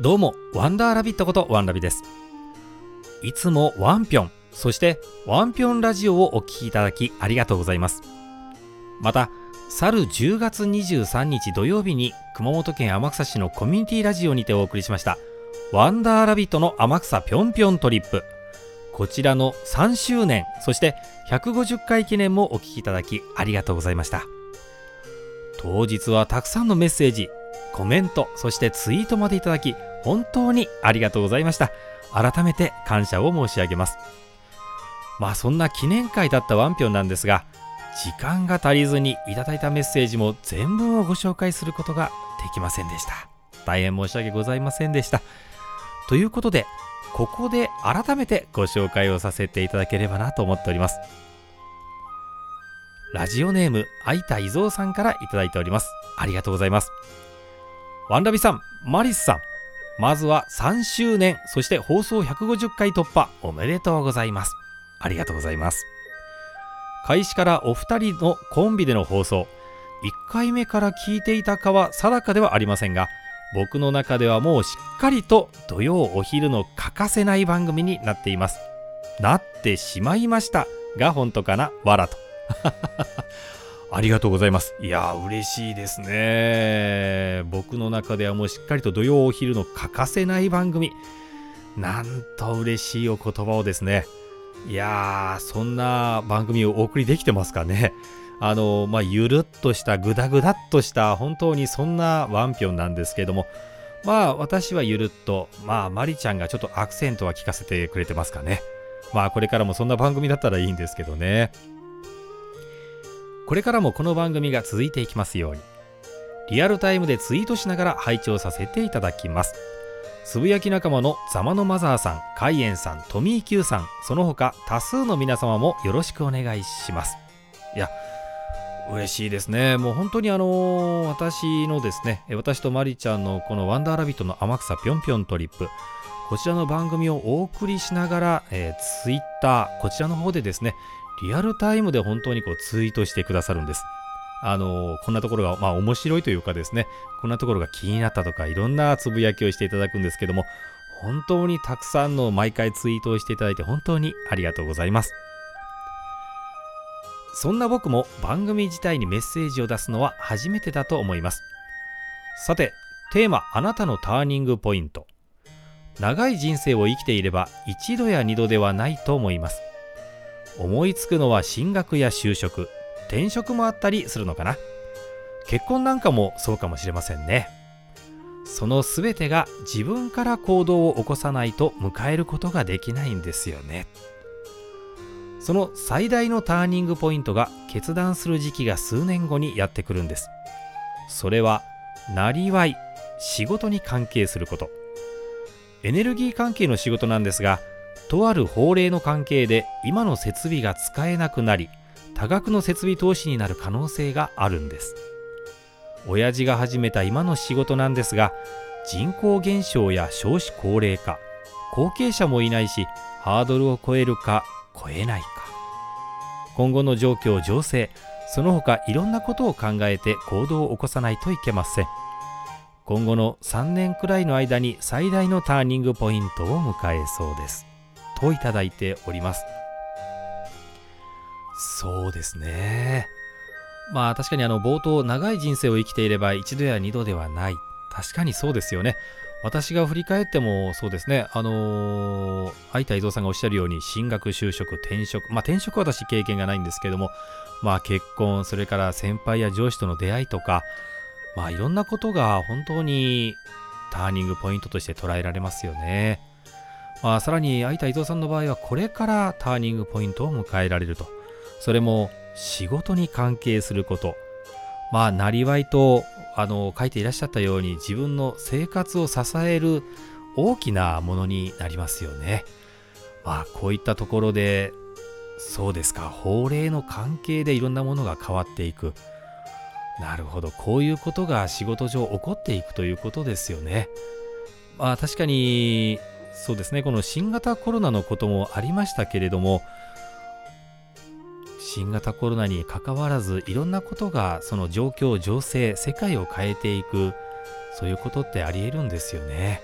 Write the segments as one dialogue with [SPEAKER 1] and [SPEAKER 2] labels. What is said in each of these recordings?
[SPEAKER 1] どうも、ワンダーラビットことワンラビです。いつもワンピョン、そしてワンピョンラジオをお聴きいただきありがとうございます。また、去る10月23日土曜日に熊本県天草市のコミュニティラジオにてお送りしましたワンダーラビットの天草ぴょんぴょんトリップこちらの3周年そして150回記念もお聴きいただきありがとうございました当日はたくさんのメッセージコメントそしてツイートまでいただき本当にありがとうございました。改めて感謝を申し上げます。まあそんな記念会だったワンピョンなんですが時間が足りずにいただいたメッセージも全文をご紹介することができませんでした。大変申し訳ございませんでした。ということでここで改めてご紹介をさせていただければなと思っております。ラジオネーム相田伊蔵さんからいただいております。ありがとうございます。ワンラビさんマリスさん。まずは3周年そして放送150回突破おめでとうございます。ありがとうございます。開始からお二人のコンビでの放送1回目から聞いていたかは定かではありませんが僕の中ではもうしっかりと土曜お昼の欠かせない番組になっています。なってしまいましたが本当かな？わらと。ありがとうございますいや嬉しいですね僕の中ではもうしっかりと土曜お昼の欠かせない番組なんと嬉しいお言葉をですねいやー、そんな番組をお送りできてますかね。あの、まあ、ゆるっとした、ぐだぐだっとした、本当にそんなワンピョンなんですけども、まあ、私はゆるっと、まあ、まりちゃんがちょっとアクセントは聞かせてくれてますかね。まあ、これからもそんな番組だったらいいんですけどね。これからもこの番組が続いていきますように、リアルタイムでツイートしながら拝聴させていただきます。つぶやき仲間のザマのマザーさん、カイエンさん、トミーキューさん、その他多数の皆様もよろしくお願いします。いや、嬉しいですね。もう本当にあのー、私のですね、私とマリちゃんのこのワンダーラビットの天草ぴょんぴょんトリップ、こちらの番組をお送りしながら、えー、ツイッター、こちらの方でですね、リアルタイムで本当にこうツイートしてくださるんです。あのこんなところが、まあ面白いというかですね、こんなところが気になったとか、いろんなつぶやきをしていただくんですけども、本当にたくさんの毎回ツイートをしていただいて本当にありがとうございます。そんな僕も番組自体にメッセージを出すのは初めてだと思います。さて、テーマあなたのターニングポイント。長い人生を生きていれば一度や二度ではないと思います。思いつくのは進学や就職、転職もあったりするのかな。結婚なんかもそうかもしれませんね。その全てが自分から行動を起こさないと迎えることができないんですよね。その最大のターニングポイントが決断する時期が数年後にやってくるんです。それはなりわい仕事に関係すること。エネルギー関係の仕事なんですがとある法令の関係で今の設備が使えなくなり多額の設備投資になる可能性があるんです。親父が始めた今の仕事なんですが人口減少や少子高齢化後継者もいないしハードルを超えるか超えないか。今後の状況情勢その他いろんなことを考えて行動を起こさないといけません。今後の3年くらいの間に最大のターニングポイントを迎えそうです。といただいておりますそうですね。まあ確かにあの冒頭長い人生を生きていれば一度や二度ではない。確かにそうですよね。私が振り返ってもそうですね、あのー、相田伊蔵さんがおっしゃるように進学、就職、転職、まあ転職は私経験がないんですけども、まあ結婚、それから先輩や上司との出会いとか、まあいろんなことが本当にターニングポイントとして捉えられますよね。まあさらに相田伊蔵さんの場合はこれからターニングポイントを迎えられると。それも仕事に関係すること。まあなりわいとあの書いていらっしゃったように自分の生活を支える大きなものになりますよね。まあこういったところでそうですか。法令の関係でいろんなものが変わっていく。なるほど。こういうことが仕事上起こっていくということですよね。まあ確かにそうですね。この新型コロナのこともありましたけれども新型コロナにかかわらずいろんなことがその状況情勢世界を変えていくそういうことってありえるんですよね。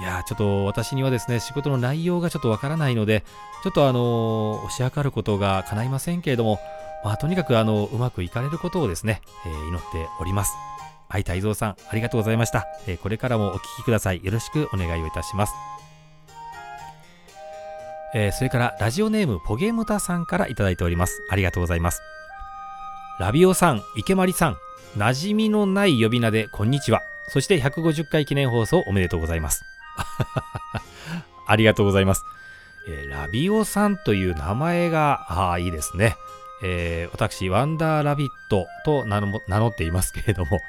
[SPEAKER 1] いやちょっと私にはですね仕事の内容がちょっとわからないのでちょっとあのー、押し量ることが叶いませんけれどもまあとにかくあのうまくいかれることをですね、えー、祈っております。相田伊蔵さんありがとうございました、え、これからもお聞きください。よろしくお願いをいたします。え、それからラジオネームポゲムタさんからいただいております。ありがとうございます。ラビオさん池まりさん馴染みのない呼び名でこんにちは。そして150回記念放送おめでとうございます。ありがとうございます。えー、ラビオさんという名前が、ああいいですね。えー、私、ワンダーラビットと名乗っていますけれども、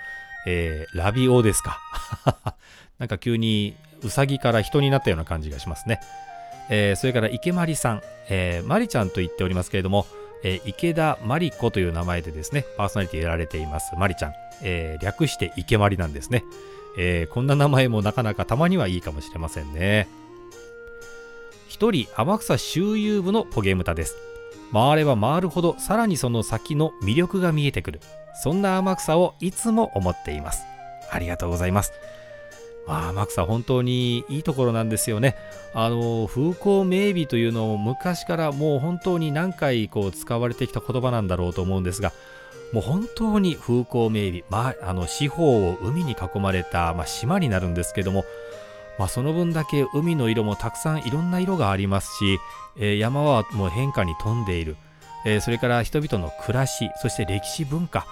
[SPEAKER 1] えー、ラビオですか。なんか急にウサギから人になったような感じがしますね。えー、それから池まりさん、えー、まりちゃんと言っておりますけれども、えー、池田まり子という名前でですね、パーソナリティやられていますまりちゃん、えー、略して池まりなんですね。えー、こんな名前もなかなかたまにはいいかもしれませんね。一人天草周遊部のポゲムタです。回れば回るほどさらにその先の魅力が見えてくる。そんな天草をいつも思っています。ありがとうございます。まあ、天草本当にいいところなんですよね。あの、風光明媚というのを昔からもう本当に何回こう使われてきた言葉なんだろうと思うんですが、もう本当に風光明媚、まあ、あの四方を海に囲まれた、まあ、島になるんですけども、まあ、その分だけ海の色もたくさんいろんな色がありますし、えー、山はもう変化に富んでいる、えー、それから人々の暮らしそして歴史文化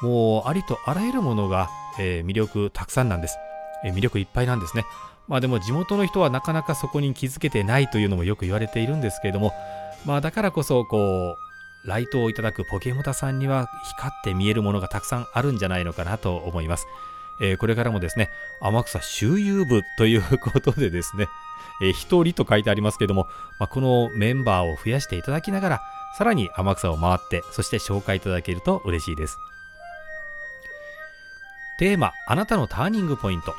[SPEAKER 1] もうありとあらゆるものが、えー、魅力たくさんなんです、え魅力いっぱいなんですねまあでも地元の人はなかなかそこに気づけてないというのもよく言われているんですけれどもまあだからこそこうライトをいただくポケモタさんには光って見えるものがたくさんあるんじゃないのかなと思います。えー、これからもですね、天草周遊部ということでですね、えー、一人と書いてありますけれども、まあ、このメンバーを増やしていただきながら、さらに天草を回って、そして紹介いただけると嬉しいです。テーマ、あなたのターニングポイント。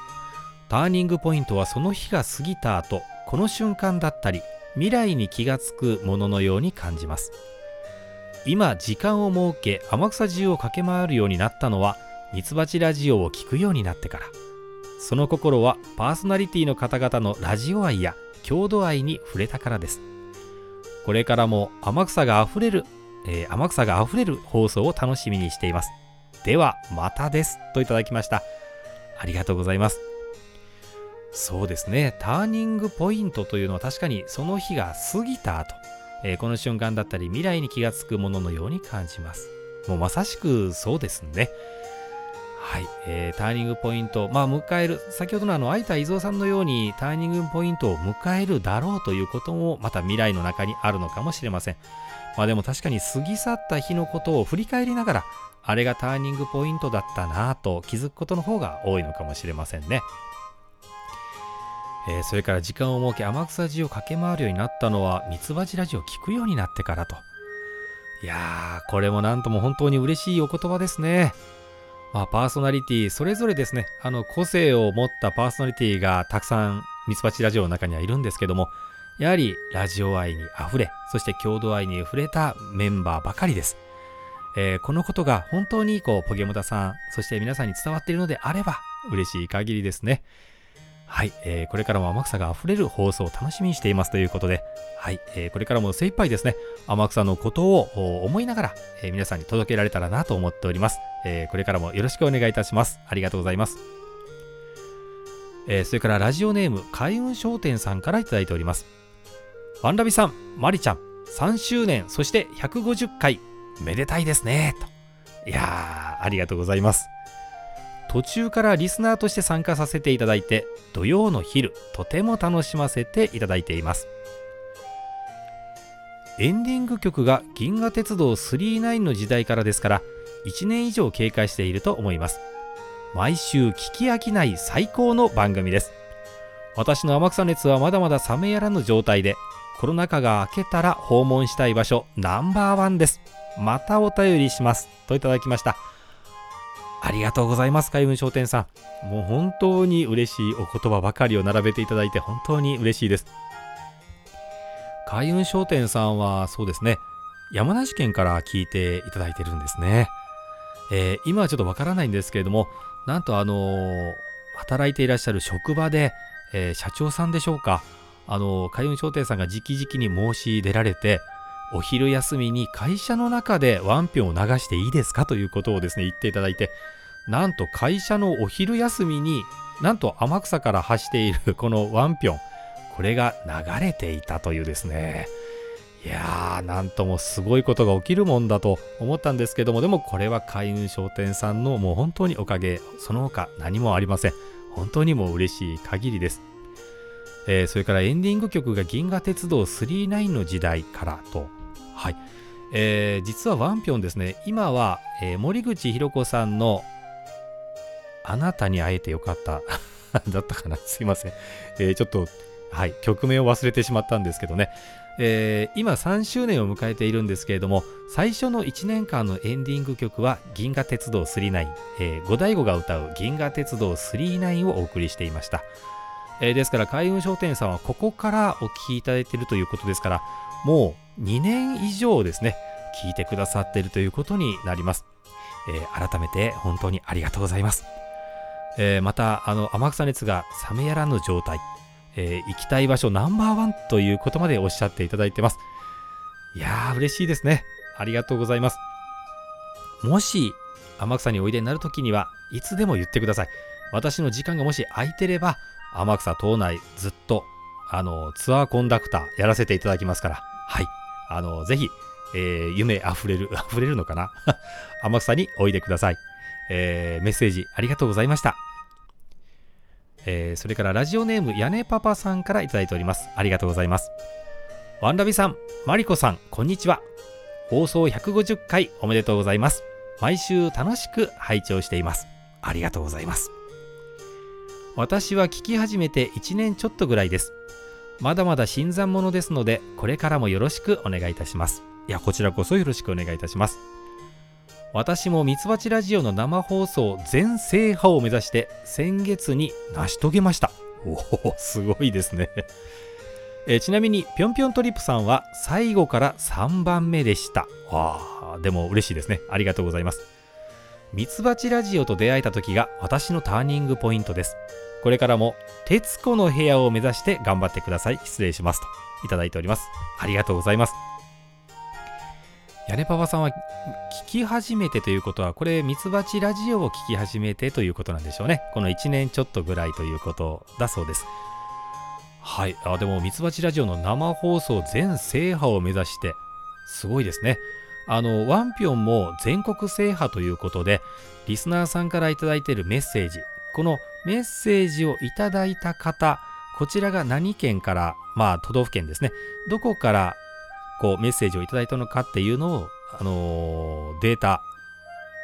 [SPEAKER 1] ターニングポイントはその日が過ぎた後、この瞬間だったり、未来に気がつくもののように感じます。今時間を設け天草中を駆け回るようになったのはミツバチラジオを聴くようになってからその心はパーソナリティの方々のラジオ愛や郷土愛に触れたからですこれからも天草があふれる、えー、天草があふれる放送を楽しみにしています。ではまたです。といただきました。ありがとうございます。そうですね。ターニングポイントというのは確かにその日が過ぎた後えー、この瞬間だったり未来に気がつくもののように感じます。もうまさしくそうですね。はい、えー、ターニングポイント、まあ、迎える、先ほどのあの、相田伊蔵さんのようにターニングポイントを迎えるだろうということも、また未来の中にあるのかもしれません。まあでも確かに過ぎ去った日のことを振り返りながら、あれがターニングポイントだったなぁと気づくことの方が多いのかもしれませんね。えー、それから時間を設け天草寺を駆け回るようになったのはミツバチラジオを聞くようになってからと。いやー、これもなんとも本当に嬉しいお言葉ですね。まあ、パーソナリティ、それぞれですね、あの、個性を持ったパーソナリティがたくさんミツバチラジオの中にはいるんですけども、やはりラジオ愛に溢れ、そして郷土愛に触れたメンバーばかりです。えー、このことが本当にこう、ポケモタさん、そして皆さんに伝わっているのであれば、嬉しい限りですね。はい、えー、これからも天草が溢れる放送を楽しみにしていますということで、はい、えー、これからも精一杯ですね、天草のことを思いながら、えー、皆さんに届けられたらなと思っております、えー。これからもよろしくお願いいたします。ありがとうございます。えー、それからラジオネーム、開運商店さんからいただいております。ワンラビさん、マリちゃん、3周年、そして150回、めでたいですね、と。いやー、ありがとうございます。途中からリスナーとして参加させていただいて土曜の昼とても楽しませていただいています。エンディング曲が銀河鉄道999の時代からですから1年以上経過していると思います。毎週聞き飽きない最高の番組です。私の天草熱はまだまだ冷めやらぬ状態でコロナ禍が明けたら訪問したい場所ナンバーワンです。またお便りします。といただきました。ありがとうございます、海運商店さん。もう本当に嬉しいお言葉ばかりを並べていただいて本当に嬉しいです。海運商店さんはそうですね、山梨県から聞いていただいてるんですね。えー、今はちょっとわからないんですけれども、なんとあのー、働いていらっしゃる職場で、えー、社長さんでしょうかあの海運商店さんが直々に申し出られてお昼休みに会社の中でワンピョンを流していいですかということをですね言っていただいてなんと会社のお昼休みになんと天草から発しているこのワンピョン。これが流れていたというですね。いやーなんともすごいことが起きるもんだと思ったんですけどもでもこれは海運商店さんのもう本当におかげ。その他何もありません本当にもう嬉しい限りです、えー、それからエンディング曲が銀河鉄道39の時代からと。はい、えー、実はワンピョンですね。今は、えー、森口博子さんのあなたに会えてよかった。だったかな？すいません、えー、ちょっとはい。曲名を忘れてしまったんですけどね。えー、今3周年を迎えているんですけれども最初の1年間のエンディング曲は「銀河鉄道999」えー、五大悟が歌う「銀河鉄道999」をお送りしていました、えー、ですから開運商店さんはここからお聴きいただいているということですからもう2年以上ですね聞いてくださっているということになります、えー、改めて本当にありがとうございます、えー、またあの天草熱が冷めやらぬ状態えー、行きたい場所ナンバーワンということまでおっしゃっていただいてます。いやー、嬉しいですね。ありがとうございます。もし、天草においでになるときには、いつでも言ってください。私の時間がもし空いてれば、天草島内ずっと、あの、ツアーコンダクターやらせていただきますから、はい。あの、ぜひ、えー、夢あふれる、あふれるのかな？天草においでください。えー、メッセージありがとうございました。えー、それからラジオネーム屋根パパさんからいただいております。ありがとうございます。ワンラビさん、マリコさん、こんにちは。放送150回おめでとうございます。毎週楽しく拝聴しています。ありがとうございます。私は聞き始めて1年ちょっとぐらいです。まだまだ新参者ですので、これからもよろしくお願いいたします。いや、こちらこそよろしくお願いいたします。私もミツバチラジオの生放送全制覇を目指して先月に成し遂げました。おお、すごいですねえちなみにぴょんぴょんトリップさんは最後から3番目でした。わあ、でも嬉しいですね。ありがとうございます。ミツバチラジオと出会えた時が私のターニングポイントです。これからも徹子の部屋を目指して頑張ってください。失礼しますといただいております。ありがとうございます。屋根パパさんは聞き始めてということは、これ、ミツバチラジオを聞き始めてということなんでしょうね。この1年ちょっとぐらいということだそうです。はい。あ、でも、ミツバチラジオの生放送全制覇を目指して、すごいですね。あの、ワンピョンも全国制覇ということで、リスナーさんから頂いているメッセージ、このメッセージをいただいた方、こちらが何県から、まあ、都道府県ですね。どこからこうメッセージをいただいたのかっていうのを、あのー、データ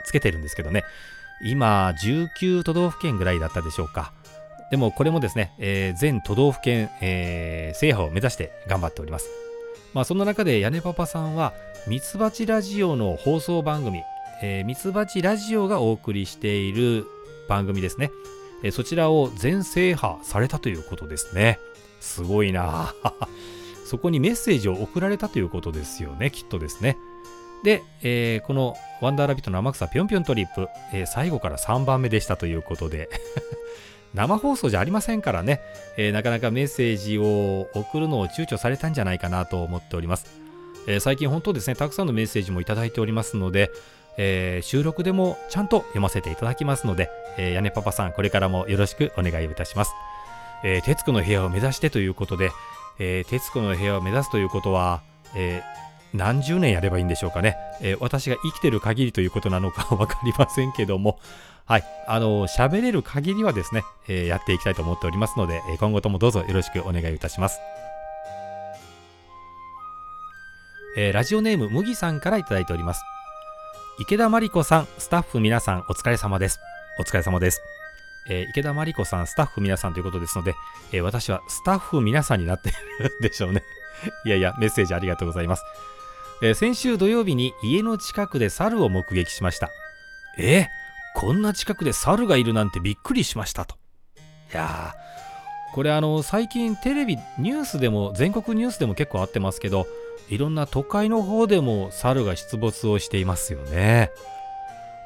[SPEAKER 1] つけてるんですけどね。今19都道府県ぐらいだったでしょうか。でもこれもですね、えー、全都道府県、えー、制覇を目指して頑張っております。まあそんな中で屋根パパさんはミツバチラジオの放送番組ミツバチラジオがお送りしている番組ですね、え、そちらを全制覇されたということですね。すごいな。そこにメッセージを送られたということですよね、きっとですね。で、えー、このワンダーラビットの天草ぴょんぴょんトリップ、えー、最後から3番目でしたということで。生放送じゃありませんからね、えー、なかなかメッセージを送るのを躊躇されたんじゃないかなと思っております。え最近本当ですね、たくさんのメッセージもいただいておりますので、え収録でもちゃんと読ませていただきますので、え屋根パパさん、これからもよろしくお願いいたします。えー、徹子の部屋を目指してということで、えー、徹子の部屋を目指すということは、えー、何十年やればいいんでしょうかね、えー、私が生きてる限りということなのか 分かりませんけども、はい、あの喋れる限りはですね、えやっていきたいと思っておりますので、え今後ともどうぞよろしくお願いいたします。えラジオネーム麦さんからいただいております。池田真理子さん、スタッフ皆さんお疲れ様です。お疲れ様です。えー、池田真理子さん、スタッフ皆さんということですので、えー、私はスタッフ皆さんになっているでしょうね。いやいや、メッセージありがとうございます。えー、先週土曜日に家の近くで猿を目撃しました。えー、こんな近くで猿がいるなんてびっくりしましたと。いやー、これあの、最近テレビ、ニュースでも、全国ニュースでも結構あってますけど、いろんな都会の方でも猿が出没をしていますよね。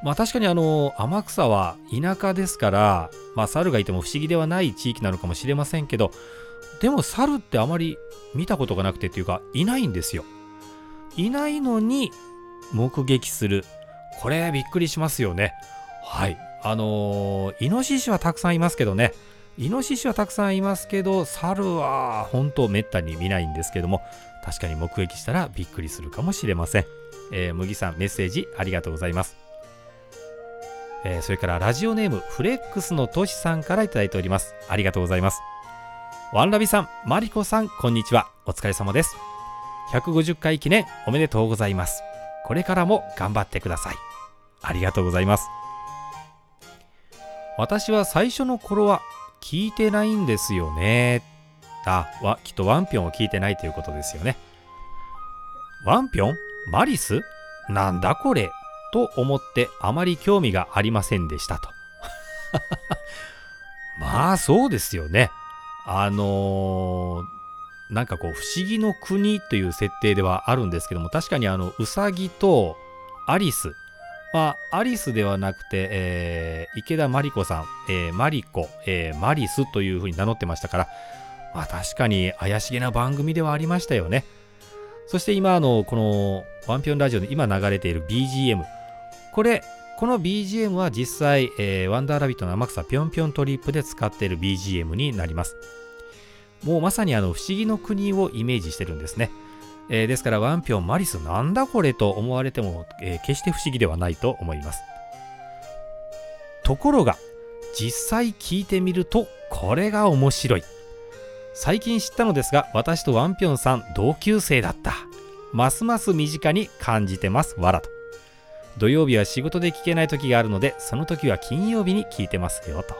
[SPEAKER 1] まあ確かにあの天草は田舎ですからまあ猿がいても不思議ではない地域なのかもしれませんけどでも猿ってあまり見たことがなくてっていうかいないんですよ。いないのに目撃する。これびっくりしますよね。はい。あのー、イノシシはたくさんいますけどね。イノシシはたくさんいますけど猿は本当めったに見ないんですけども確かに目撃したらびっくりするかもしれません、えー、麦さんメッセージありがとうございます。えー、それからラジオネームフレックスのトシさんからいただいております。ありがとうございます。ワンラビさんマリコさんこんにちは。お疲れ様です。150回記念おめでとうございます。これからも頑張ってください。ありがとうございます。私は最初の頃は聞いてないんですよね。あわきっとワンピョンを聞いてないということですよね。ワンピョン？マリス？なんだこれ？と思ってあまり興味がありませんでしたと。まあそうですよね。あのー、なんかこう不思議の国という設定ではあるんですけども確かにあのウサギとアリスまあ、アリスではなくて、えー、池田真理子さん、えー、マリコ、えー、マリスというふうに名乗ってましたから、まあ確かに怪しげな番組ではありましたよね。そして今、あの、このワンピョンラジオで今流れている BGM。これ、この BGM は実際、えー、ワンダーラビットの天草ぴょんぴょんトリップで使っている BGM になります。もうまさにあの不思議の国をイメージしてるんですね。えー、ですからワンピョンマリスなんだこれと思われても、えー、決して不思議ではないと思います。ところが実際聞いてみるとこれが面白い。最近知ったのですが私とワンピョンさん同級生だった。ますます身近に感じてますわらと。土曜日は仕事で聞けない時があるのでその時は金曜日に聞いてますよと。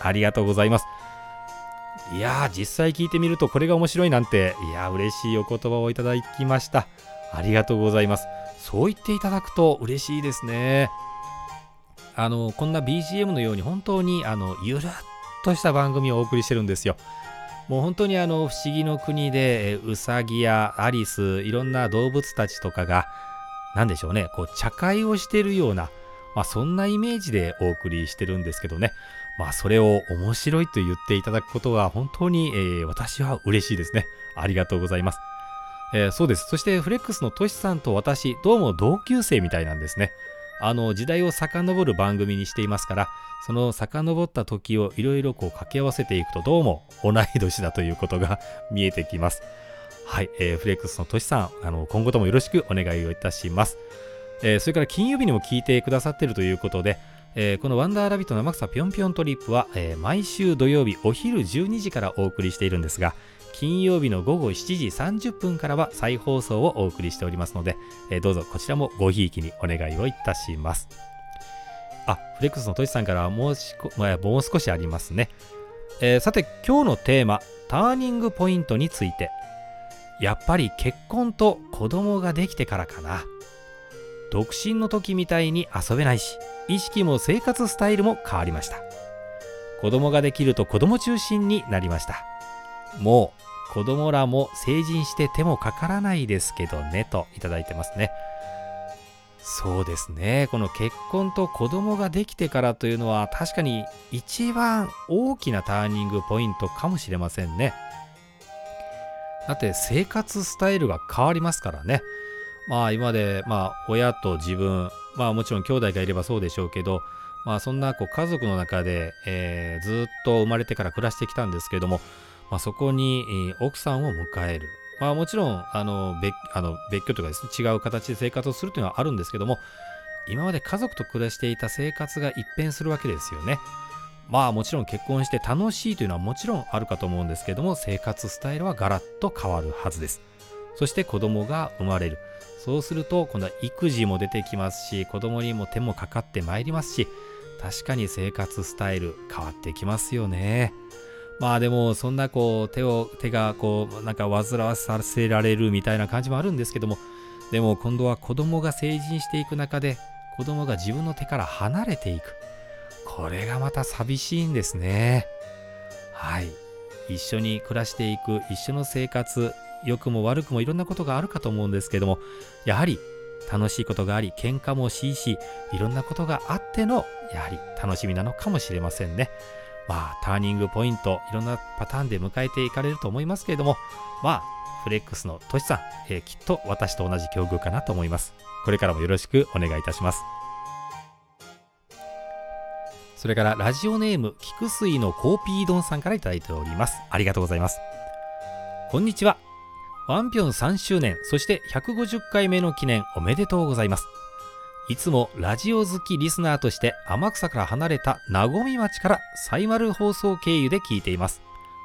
[SPEAKER 1] ありがとうございます。いやー、実際聞いてみるとこれが面白いなんて、いやー、嬉しいお言葉をいただきました。ありがとうございます。そう言っていただくと嬉しいですね。あの、こんな BGM のように本当に、あの、ゆるっとした番組をお送りしてるんですよ。もう本当にあの、不思議の国で、うさぎやアリス、いろんな動物たちとかが、何でしょうね、こう、茶会をしてるような、まあ、そんなイメージでお送りしてるんですけどね。まあ、それを面白いと言っていただくことは本当に、えー、私は嬉しいですね。ありがとうございます。えー、そうです。そしてフレックスのトシさんと私、どうも同級生みたいなんですね。あの、時代を遡る番組にしていますから、その遡った時をいろいろこう掛け合わせていくと、どうも同い年だということが見えてきます。はい、えー、フレックスのトシさん、あの、今後ともよろしくお願いをいたします。えー、それから金曜日にも聞いてくださっているということで、えー、このワンダーラビット生草ぴょんぴょんトリップは、えー、毎週土曜日お昼12時からお送りしているんですが、金曜日の午後7時30分からは再放送をお送りしておりますので、えー、どうぞこちらもごひいきにお願いをいたします。あ、フレックスのトシさんからはもうしこ、まあ、もう少しありますね。えー、さて今日のテーマ、ターニングポイントについて。やっぱり結婚と子供ができてからかな。独身の時みたいに遊べないし、意識も生活スタイルも変わりました。子供ができると子供中心になりました。もう子供らも成人して手もかからないですけどねといただいてますね。そうですね。この結婚と子供ができてからというのは確かに一番大きなターニングポイントかもしれませんね。だって生活スタイルが変わりますからね。まあ今でまあ親と自分まあもちろん兄弟がいればそうでしょうけど、まあそんなこう家族の中で、えー、ずっと生まれてから暮らしてきたんですけれども、まあそこに、奥さんを迎える。まあもちろん、あの、別、あの、別居とかですね、違う形で生活をするというのはあるんですけども、今まで家族と暮らしていた生活が一変するわけですよね。まあもちろん結婚して楽しいというのはもちろんあるかと思うんですけども、生活スタイルはガラッと変わるはずです。そして子供が生まれる。そうすると今度は育児も出てきますし子供にも手もかかってまいりますし確かに生活スタイル変わってきますよね。まあでもそんなこう手を手がこうなんか煩わさせられるみたいな感じもあるんですけどもでも今度は子供が成人していく中で子供が自分の手から離れていく。これがまた寂しいんですね。はい。一緒に暮らしていく一緒の生活良くも悪くもいろんなことがあるかと思うんですけどもやはり楽しいことがあり喧嘩もしいしいろんなことがあってのやはり楽しみなのかもしれませんね。まあターニングポイントいろんなパターンで迎えていかれると思いますけれどもまあフレックスのトシさん、えー、きっと私と同じ境遇かなと思います。これからもよろしくお願いいたします。それからラジオネーム菊水のコーピー丼さんから頂いております。ありがとうございます。こんにちは。ワンピョン3周年、そして150回目の記念おめでとうございます。いつもラジオ好きリスナーとして天草から離れた名古町からサイマル放送経由で聞いています。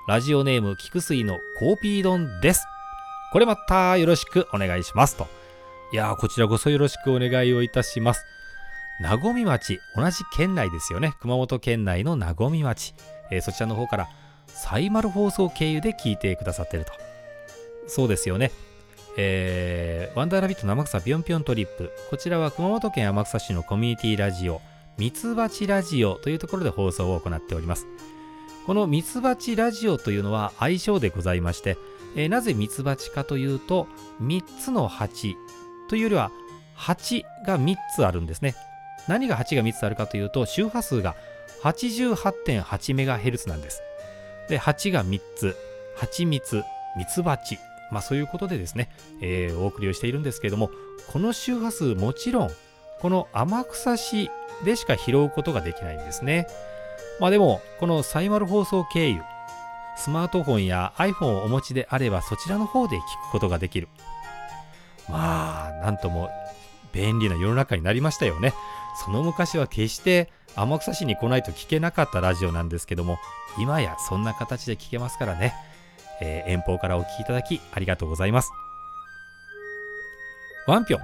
[SPEAKER 1] ラジオネーム菊水のコーピー丼です。これまたよろしくお願いしますと。いやー、こちらこそよろしくお願いをいたします。名古町、同じ県内ですよね。熊本県内の名古町。えー、そちらの方からサイマル放送経由で聞いてくださってると。そうですよね。えー、ワンダーラビットの天草ぴょんぴょんトリップ。こちらは熊本県天草市のコミュニティラジオ、ミツバチラジオというところで放送を行っております。このミツバチラジオというのは愛称でございまして、えー、なぜミツバチかというと、3つの鉢というよりは、鉢が3つあるんですね。何が鉢が3つあるかというと、周波数が 88.8MHz なんです。で、鉢が3つ、蜂蜜、ミツバチ、まあ、そういうことでですね、えー、お送りをしているんですけれども、この周波数もちろん、この天草市でしか拾うことができないんですね。まあでも、このサイマル放送経由、スマートフォンや iPhone をお持ちであればそちらの方で聞くことができる。まあ、なんとも便利な世の中になりましたよね。その昔は決して天草市に来ないと聞けなかったラジオなんですけども、今やそんな形で聞けますからね。えー、遠方からお聞きいただきありがとうございます。ワンピョン。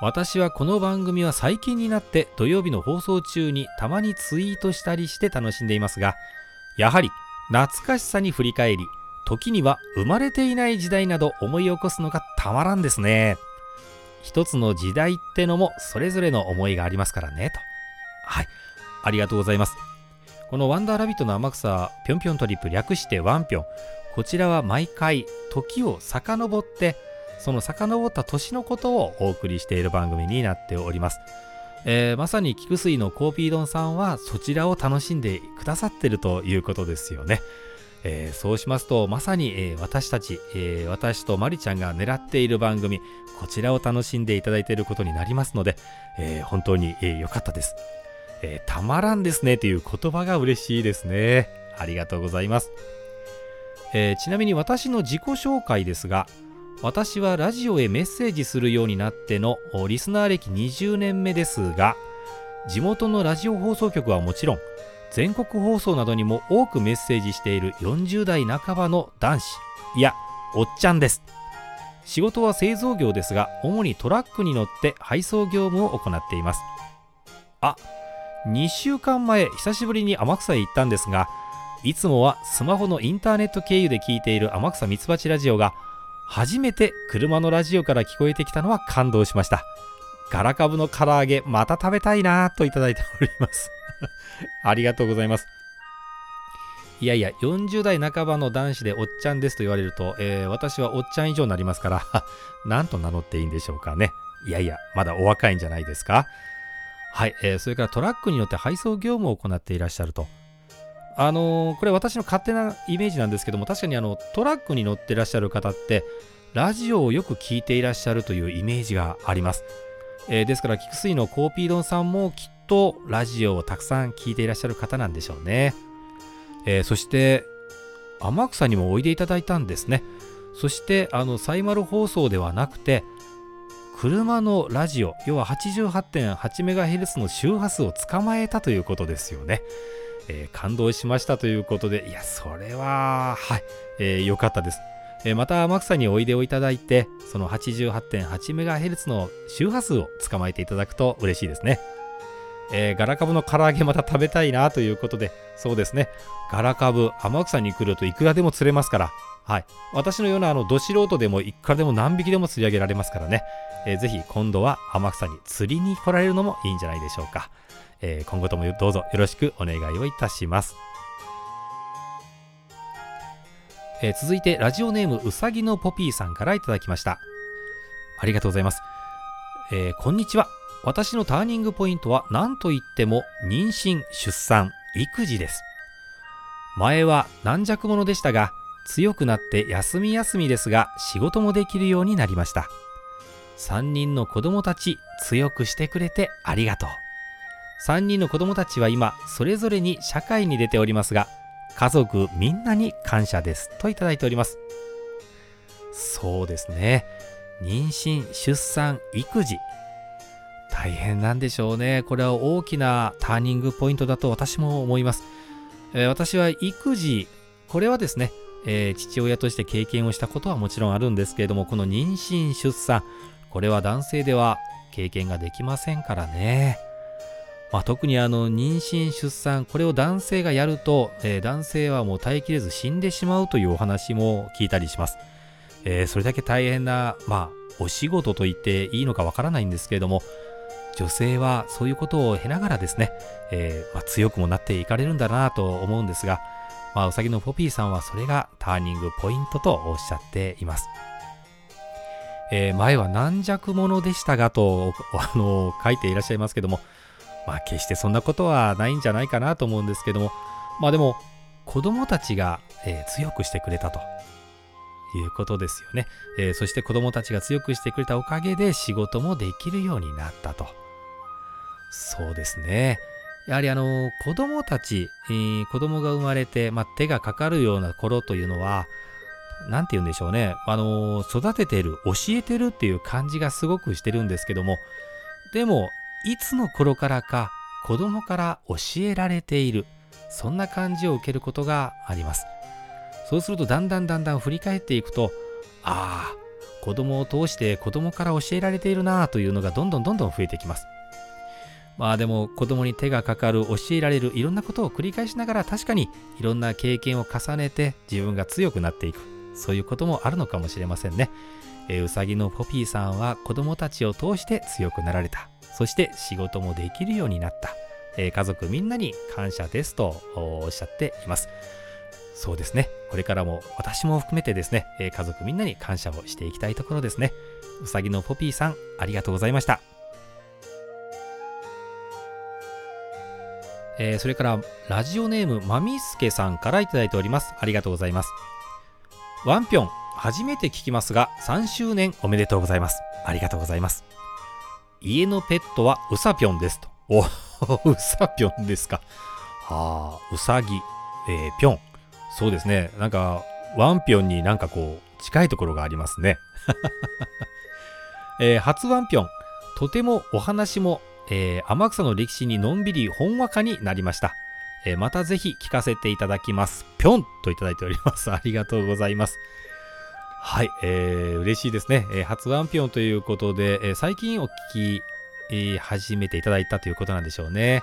[SPEAKER 1] 私はこの番組は最近になって土曜日の放送中にたまにツイートしたりして楽しんでいますが、やはり懐かしさに振り返り、時には生まれていない時代など思い起こすのがたまらんですね。一つの時代ってのもそれぞれの思いがありますからね、と。はい。ありがとうございます。このワンダーラビットの天草ぴょんぴょんトリップ略してワンぴょん。こちらは毎回時を遡ってその遡った年のことをお送りしている番組になっております。えー、まさに菊水のコーピードンさんはそちらを楽しんでくださってるということですよね。えー、そうしますとまさに、えー、私たち、え私とまりちゃんが狙っている番組こちらを楽しんでいただいていることになりますので、え本当に良、えかったです、えたまらんですねという言葉が嬉しいですね。ありがとうございます。えー、ちなみに私の自己紹介ですが私はラジオへメッセージするようになってのリスナー歴20年目ですが地元のラジオ放送局はもちろん全国放送などにも多くメッセージしている40代半ばの男子いやおっちゃんです。仕事は製造業ですが主にトラックに乗って配送業務を行っています。あ2週間前久しぶりに天草へ行ったんですがいつもはスマホのインターネット経由で聞いている天草ミツバチラジオが初めて車のラジオから聞こえてきたのは感動しました。ガラカブの唐揚げまた食べたいなといただいております。ありがとうございます。いやいや40代半ばの男子でおっちゃんですと言われると、えー、私はおっちゃん以上になりますから 何と名乗っていいんでしょうかね。いやいやまだお若いんじゃないですか。はい、えー、それからトラックによって配送業務を行っていらっしゃると。あのー、これ私の勝手なイメージなんですけども確かにあのトラックに乗ってらっしゃる方ってラジオをよく聞いていらっしゃるというイメージがあります、えー、ですから菊水のコーピードンさんもきっとラジオをたくさん聞いていらっしゃる方なんでしょうね、えー、そして天草にもおいでいただいたんですね。そしてあのサイマル放送ではなくて車のラジオ要は 88.8MHz の周波数を捕まえたということですよねえー、感動しましたということで、いや、それは、はい、えー、よかったです。えー、また天草においでをいただいて、その 88.8MHz の周波数を捕まえていただくと嬉しいですね。えー、ガラカブの唐揚げまた食べたいなということで、そうですね、ガラカブ、天草に来るといくらでも釣れますから、はい、私のようなあのど素人でもいくらでも何匹でも釣り上げられますからね、えー、ぜひ今度は天草に釣りに来られるのもいいんじゃないでしょうか。えー、今後ともどうぞよろしくお願いをいたします。えー、続いてラジオネームうさぎのポピーさんからいただきました。ありがとうございます。えーこんにちは私のターニングポイントは何と言っても妊娠出産育児です。前は軟弱者でしたが強くなって休み休みですが仕事もできるようになりました。3人の子供たち強くしてくれてありがとう。3人の子供たちは今それぞれに社会に出ておりますが家族みんなに感謝ですといただいております。そうですね。妊娠出産育児。大変なんでしょうね。これは大きなターニングポイントだと私も思います、えー私は育児これはですね、えー父親として経験をしたことはもちろんあるんですけれどもこの妊娠出産これは男性では経験ができませんからね。まあ、特にあの妊娠出産これを男性がやると、えー男性はもう耐えきれず死んでしまうというお話も聞いたりします、えーそれだけ大変なまあお仕事と言っていいのかわからないんですけれども女性はそういうことを経ながらですね、えーまあ、強くもなっていかれるんだなと思うんですが、まあ、うさぎのポピーさんはそれがターニングポイントとおっしゃっています。えー前は軟弱者でしたがと、あの書いていらっしゃいますけども、まあ決してそんなことはないんじゃないかなと思うんですけども、まあでも子供たちが、えー強くしてくれたということですよね。えーそして子供たちが強くしてくれたおかげで仕事もできるようになったと。そうですね。やはりあの子供たち、えー子供が生まれて、まあ、手がかかるような頃というのは、なんて言うんでしょうね。あの育てている、教えてるっていう感じがすごくしてるんですけども、でも、いつの頃からか子供から教えられている、そんな感じを受けることがあります。そうすると、だんだんだんだん振り返っていくと、ああ、子供を通して子供から教えられているなというのがどんどんどんどん増えてきます。まあでも子供に手がかかる、教えられる、いろんなことを繰り返しながら確かにいろんな経験を重ねて自分が強くなっていく。そういうこともあるのかもしれませんね。えうさぎのポピーさんは子供たちを通して強くなられた。そして仕事もできるようになった。えー家族みんなに感謝ですとおっしゃっています。そうですね。これからも私も含めてですね、えー家族みんなに感謝をしていきたいところですね。うさぎのポピーさん、ありがとうございました。えーそれからラジオネームまみすけさんからいただいております。ありがとうございます。ワンピョン初めて聞きますが3周年おめでとうございます。ありがとうございます。家のペットはうさぴょんですと。お うさぴょんですか。はあうさぎ、えーぴょん。そうですね。なんかワンピョンになんかこう近いところがありますね。えー初ワンピョンとてもお話もえー天草の歴史にのんびりほんわかになりました。えーまたぜひ聞かせていただきます。ぴょんといただいております。ありがとうございます。はい、えー嬉しいですね。えー初ワンピョンということで、えー最近お聞き、えー始めていただいたということなんでしょうね。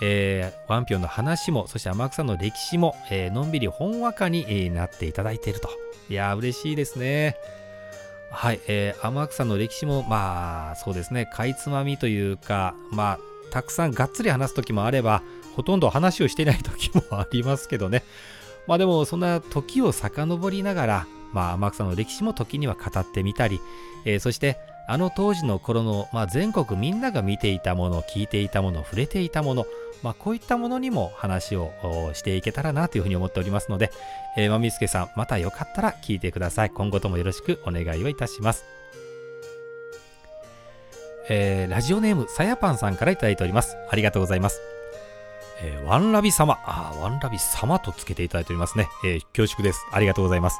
[SPEAKER 1] えーワンピョンの話も、そして天草の歴史も、えーのんびりほんわかに、えーなっていただいていると。いやー、嬉しいですね。はい、えー天草の歴史も、まあ、そうですね、かいつまみというか、まあ、たくさんがっつり話す時もあれば、ほとんど話をしてない時もありますけどね。まあでも、そんな時を遡りながら、まあ、天草の歴史も時には語ってみたり、えーそして、あの当時の頃の、まあ、全国みんなが見ていたもの、聞いていたもの、触れていたもの、まあ、こういったものにも話をしていけたらなというふうに思っておりますので、えー、まみすけさん、またよかったら聞いてください。今後ともよろしくお願いをいたします。えーラジオネームさやぱんさんからいただいております。ありがとうございます。えーワンラビ様、あーワンラビ様とつけていただいておりますね。えー恐縮です。ありがとうございます。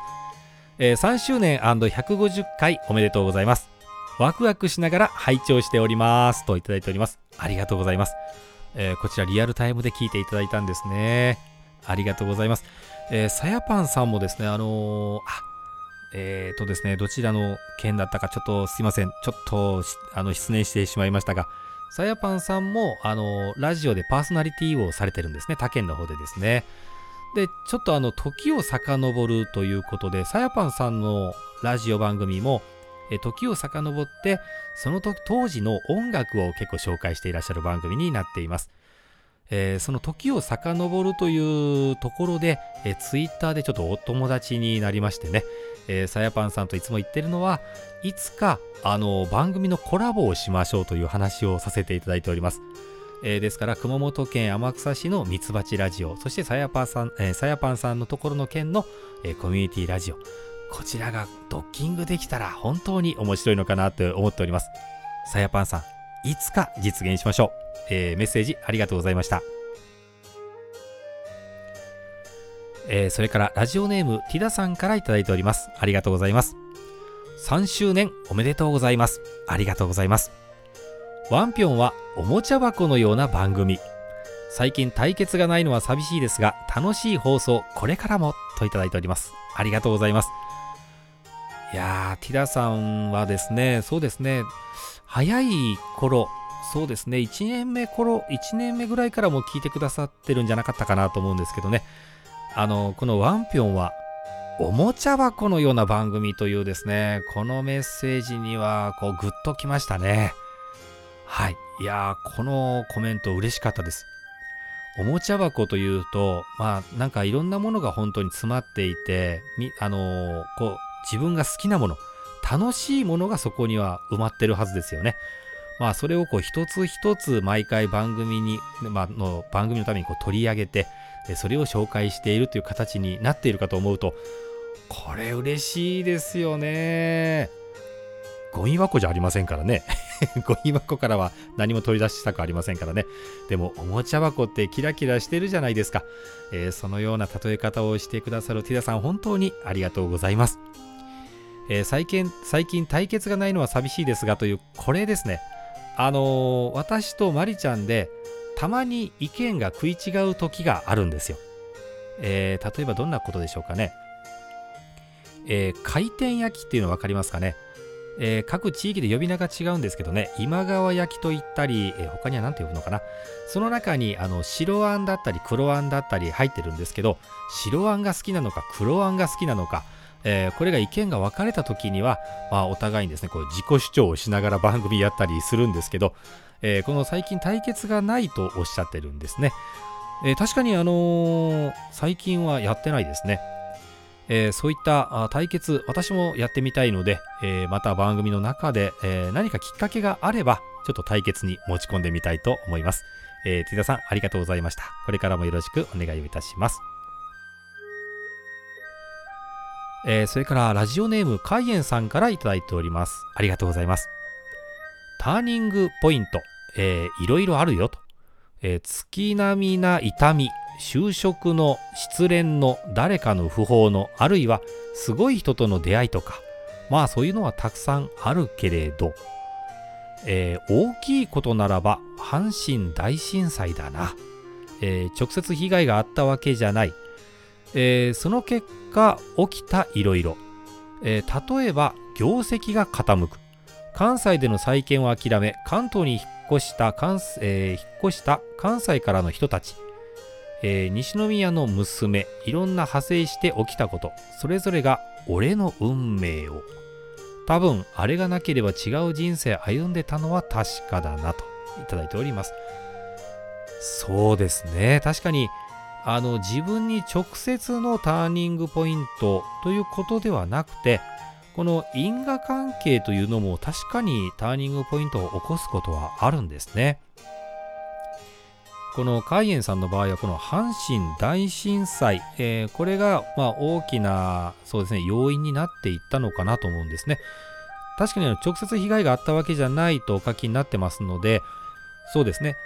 [SPEAKER 1] えー3周年 &150 回おめでとうございます。ワクワクしながら拝聴しております。といただいております。ありがとうございます。えーこちらリアルタイムで聞いていただいたんですね。ありがとうございます。えーさやぱんさんもですね、あのーあ、えーとですね、どちらの県だったかちょっとすいません。ちょっとあの失念してしまいましたが、さやぱんさんも、あのラジオでパーソナリティをされてるんですね。他県の方でですね。で、ちょっとあの、時を遡るということで、さやぱんさんのラジオ番組も、時を遡って、その時当時の音楽を結構紹介していらっしゃる番組になっています。えー、その時を遡るというところで、えー、ツイッターでちょっとお友達になりましてね、えー、さやぱんさんといつも言ってるのはいつかあの番組のコラボをしましょうという話をさせていただいております。ですから熊本県天草市のミツバチラジオそしてさやぱんさん、のところの県の、コミュニティラジオこちらがドッキングできたら本当に面白いのかなと思っております。さやぱんさんいつか実現しましょう。えー、メッセージありがとうございました。えー、それからラジオネームティダさんから頂いております。ありがとうございます。3周年おめでとうございます。ありがとうございます。ワンピョンはおもちゃ箱のような番組。最近対決がないのは寂しいですが、楽しい放送これからもと頂いております。ありがとうございます。やー、ティダさんはですね、そうですね、早い頃、そうですね、1年目頃、1年目ぐらいからも聞いてくださってるんじゃなかったかなと思うんですけどね、あの、このワンピョンは、おもちゃ箱のような番組というですね、このメッセージには、こう、ぐっときましたね。はい。いやー、このコメント嬉しかったです。おもちゃ箱というと、まあ、なんかいろんなものが本当に詰まっていて、みあのー、こう、自分が好きなもの、楽しいものがそこには埋まってるはずですよね。まあそれをこう一つ一つ毎回番組に、まあ、の番組のためにこう取り上げてそれを紹介しているという形になっているかと思うとこれ嬉しいですよね。ゴミ箱じゃありませんからね。ゴミ箱からは何も取り出したくありませんからね。でもおもちゃ箱ってキラキラしてるじゃないですか、えー、そのような例え方をしてくださるティダさん本当にありがとうございます。えー、最近最近対決がないのは寂しいですがというこれですねあのー、私とマリちゃんでたまに意見が食い違う時があるんですよ。えー、例えばどんなことでしょうかね。えー、回転焼きっていうの分かりますかね。えー、各地域で呼び名が違うんですけどね、今川焼きと言ったり、えー、他には何て呼ぶのかな。その中にあの白あんだったり黒あんだったり入ってるんですけど、白あんが好きなのか黒あんが好きなのか、えー、これが意見が分かれた時には、まあ、お互いにですねこう自己主張をしながら番組やったりするんですけど、えー、この最近対決がないとおっしゃってるんですね、えー、確かにあの、最近はやってないですね。えー、そういった対決私もやってみたいので、えー、また番組の中で、えー、何かきっかけがあればちょっと対決に持ち込んでみたいと思います、えー、ティダさんありがとうございました。これからもよろしくお願いをいたします。えー、それからラジオネームカイエンさんからいただいております。ありがとうございます。ターニングポイント、えー、いろいろあるよと。えー、月並みな痛み、就職の失恋の誰かの訃報の、あるいはすごい人との出会いとか、まあそういうのはたくさんあるけれど、えー、大きいことならば阪神大震災だな、えー、直接被害があったわけじゃない、えー、その結果起きたいろいろ例えば業績が傾く。関西での再建を諦め関東に引っ越した関,、えー、引っ越した関西からの人たち、えー、西宮の娘いろんな派生して起きたこと。それぞれが俺の運命を。多分あれがなければ違う人生歩んでたのは確かだなといただいております。そうですね。確かにあの自分に直接のターニングポイントということではなくてこの因果関係というのも確かにターニングポイントを起こすことはあるんですね。この海燕さんの場合はこの阪神大震災、えー、これがま大きなそうですね要因になっていったのかなと思うんですね。確かに直接被害があったわけじゃないとお書きになってますのでそうですね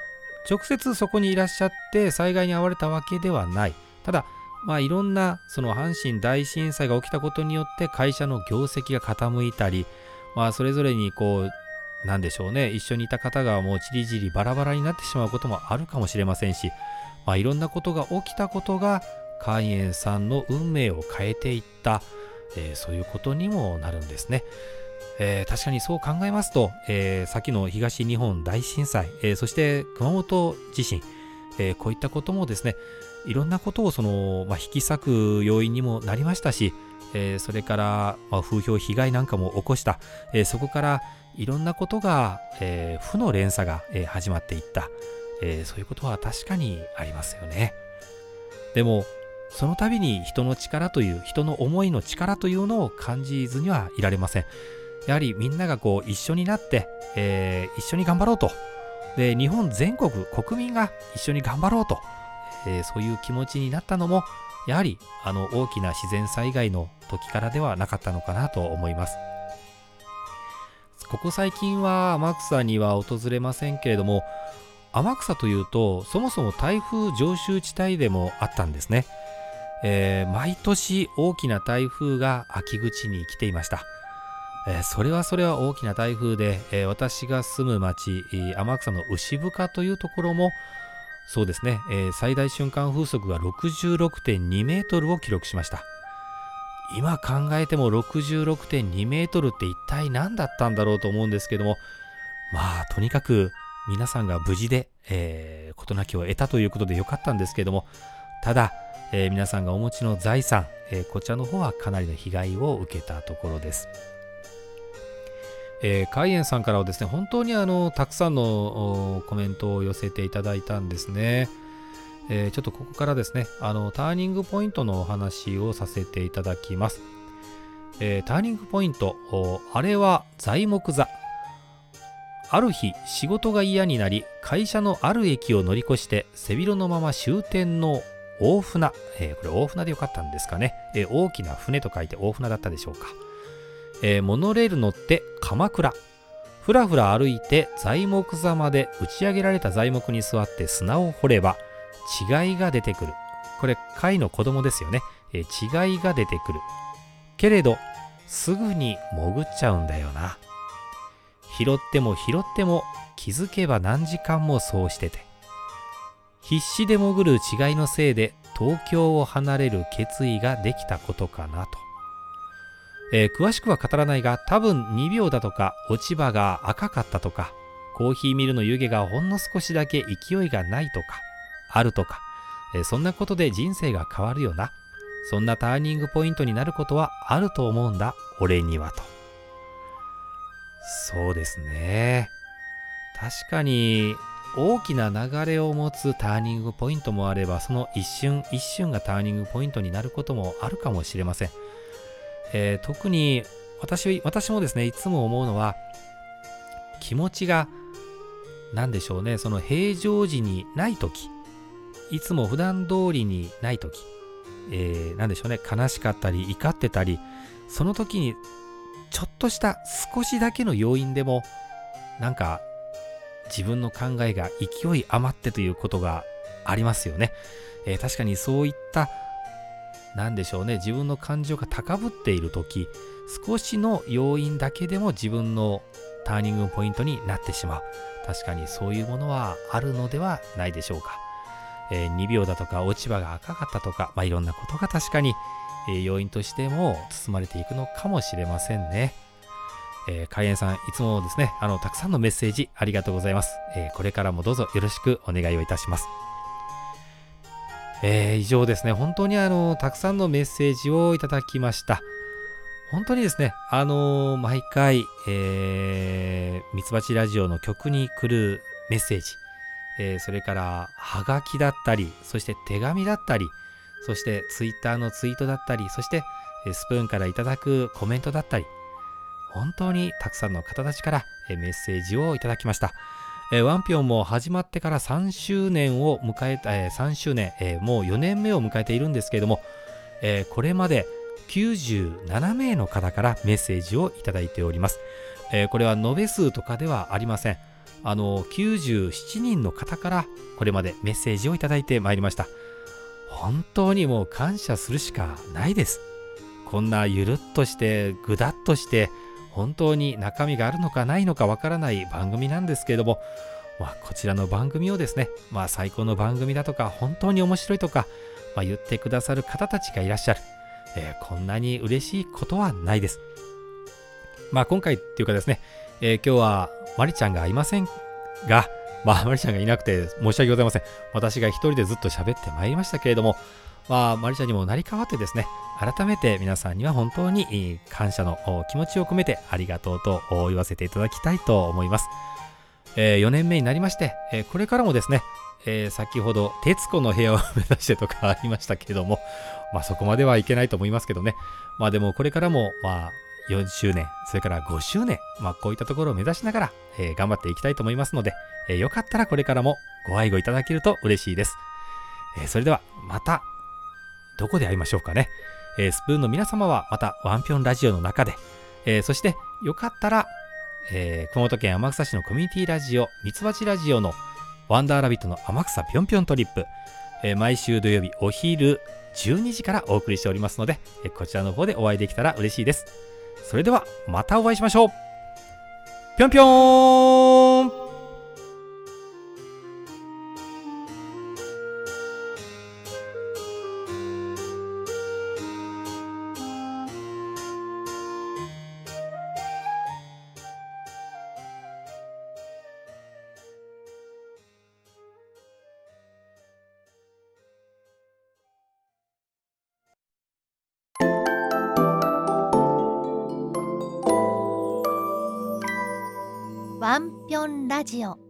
[SPEAKER 1] 直接そこにいらっしゃって災害に遭われたわけではない。ただ、まあいろんなその阪神大震災が起きたことによって会社の業績が傾いたり、まあそれぞれにこう、なんでしょうね、一緒にいた方がもうじりじりバラバラになってしまうこともあるかもしれませんし、まあいろんなことが起きたことが、肝炎さんの運命を変えていった、えー、そういうことにもなるんですね。えー、確かにそう考えますと、えー、先の東日本大震災、えー、そして熊本地震、えこういったこともですねいろんなことをその、まあ、引き裂く要因にもなりましたし、えそれから、まあ、風評被害なんかも起こした、えそこからいろんなことが、え負の連鎖が、え始まっていったえー、そういうことは確かにありますよね。でも、その度に人の力という、人の思いの力というのを感じずにはいられません。やはりみんながこう一緒になって、えー、一緒に頑張ろうと。で、日本全国、国民が一緒に頑張ろうと。えー、そういう気持ちになったのも、やはりあの大きな自然災害の時からではなかったのかなと思います。ここ最近は天草には訪れませんけれども、天草というとそもそも台風常習地帯でもあったんですね、えー、毎年大きな台風が秋口に来ていました、え、それはそれは大きな台風で、え、私が住む町天草の牛深というところもそうですね、え最大瞬間風速が66.2メートルを記録しました今考えても66.2メートルって一体何だったんだろうと思うんですけどもまあとにかく皆さんが無事で、えー、事なきを得たということでよかったんですけども、ただ、えー、皆さんがお持ちの財産、えー、こちらの方はかなりの被害を受けたところです。えー、海燕さんからはですね、本当にあの、たくさんのコメントを寄せていただいたんですね。えー、ちょっとここからですね、あの、ターニングポイントのお話をさせていただきます。えー、ターニングポイント、あれは材木座。ある日仕事が嫌になり会社のある駅を乗り越して背広のまま終点の大船、えー、これ大船でよかったんですかね、えー、大きな船と書いて大船だったでしょうか、えー、モノレール乗って鎌倉。ふらふら歩いて材木座まで打ち上げられた材木に座って砂を掘れば違いが出てくる。これ貝の子供ですよね、え違いが出てくる。けれどすぐに潜っちゃうんだよな。拾っても拾っても気づけば何時間もそうしてて。必死で潜る違いのせいで東京を離れる決意ができたことかなと、えー、詳しくは語らないが多分2秒だとか落ち葉が赤かったとかコーヒーミルの湯気がほんの少しだけ勢いがないとかあるとか、えー、そんなことで人生が変わるよなそんなターニングポイントになることはあると思うんだ俺にはとそうですね。確かに大きな流れを持つターニングポイントもあれば、その一瞬一瞬がターニングポイントになることもあるかもしれません。えー、特に私私もですね、いつも思うのは、気持ちが何でしょうね、その平常時にない時。いつも普段通りにない時。えー、何でしょうね、悲しかったり怒ってたり、その時にちょっとした少しだけの要因でもなんか自分の考えが勢い余ってということがありますよね、えー、確かにそういった何でしょうね自分の感情が高ぶっている時少しの要因だけでも自分のターニングポイントになってしまう確かにそういうものはあるのではないでしょうか、えー、2秒だとか落ち葉が赤かったとか、まあ、いろんなことが確かにえ要因としても包まれていくのかもしれませんね。えー、海援さん、いつもですね、あの、たくさんのメッセージありがとうございます。えー、これからもどうぞよろしくお願いをいたします。えー、以上ですね、本当にあの、たくさんのメッセージをいただきました。本当にですね、あのー、毎回、えー、ミツバチラジオの曲に来るメッセージ、えー、それから、はがきだったり、そして手紙だったり、そしてツイッターのツイートだったり、そしてスプーンからいただくコメントだったり、本当にたくさんの方たちからメッセージをいただきました。ワンピョンも始まってから3周年を迎えた、3周年、もう4年目を迎えているんですけれども、これまで97名の方からメッセージをいただいております。これは延べ数とかではありません。あの、97人の方からこれまでメッセージをいただいてまいりました。本当にもう感謝するしかないです。こんなゆるっとしてぐだっとして本当に中身があるのかないのかわからない番組なんですけれども、まあ、こちらの番組をですね、まあ、最高の番組だとか本当に面白いとか、まあ、言ってくださる方たちがいらっしゃる、えー、こんなに嬉しいことはないです。まあ今回っていうかですね、えー、今日はまりちゃんがいませんが、まあ、マリちゃんがいなくて申し訳ございません。私が一人でずっと喋ってまいりましたけれども、まあ、マリちゃんにも成り代わってですね、改めて皆さんには本当に感謝の気持ちを込めてありがとうと言わせていただきたいと思います。え4年目になりまして、えこれからもですね、え先ほど、徹子の部屋を目指してとかありましたけれども、まあそこまではいけないと思いますけどね。まあでもこれからも、まあ4周年、それから5周年、まあこういったところを目指しながら、えー、頑張っていきたいと思いますので、えー、よかったらこれからもご愛護いただけると嬉しいです。えー、それではまた、どこで会いましょうかね。えスプーンの皆様はまたワンピョンラジオの中で、えそしてよかったら、え熊本県天草市のコミュニティラジオ、ミツバチラジオのワンダーラビットの天草ぴょんぴょんトリップ、え毎週土曜日お昼12時からお送りしておりますので、えこちらの方でお会いできたら嬉しいです。それではまたお会いしましょうぴょんぴょん
[SPEAKER 2] ジオ。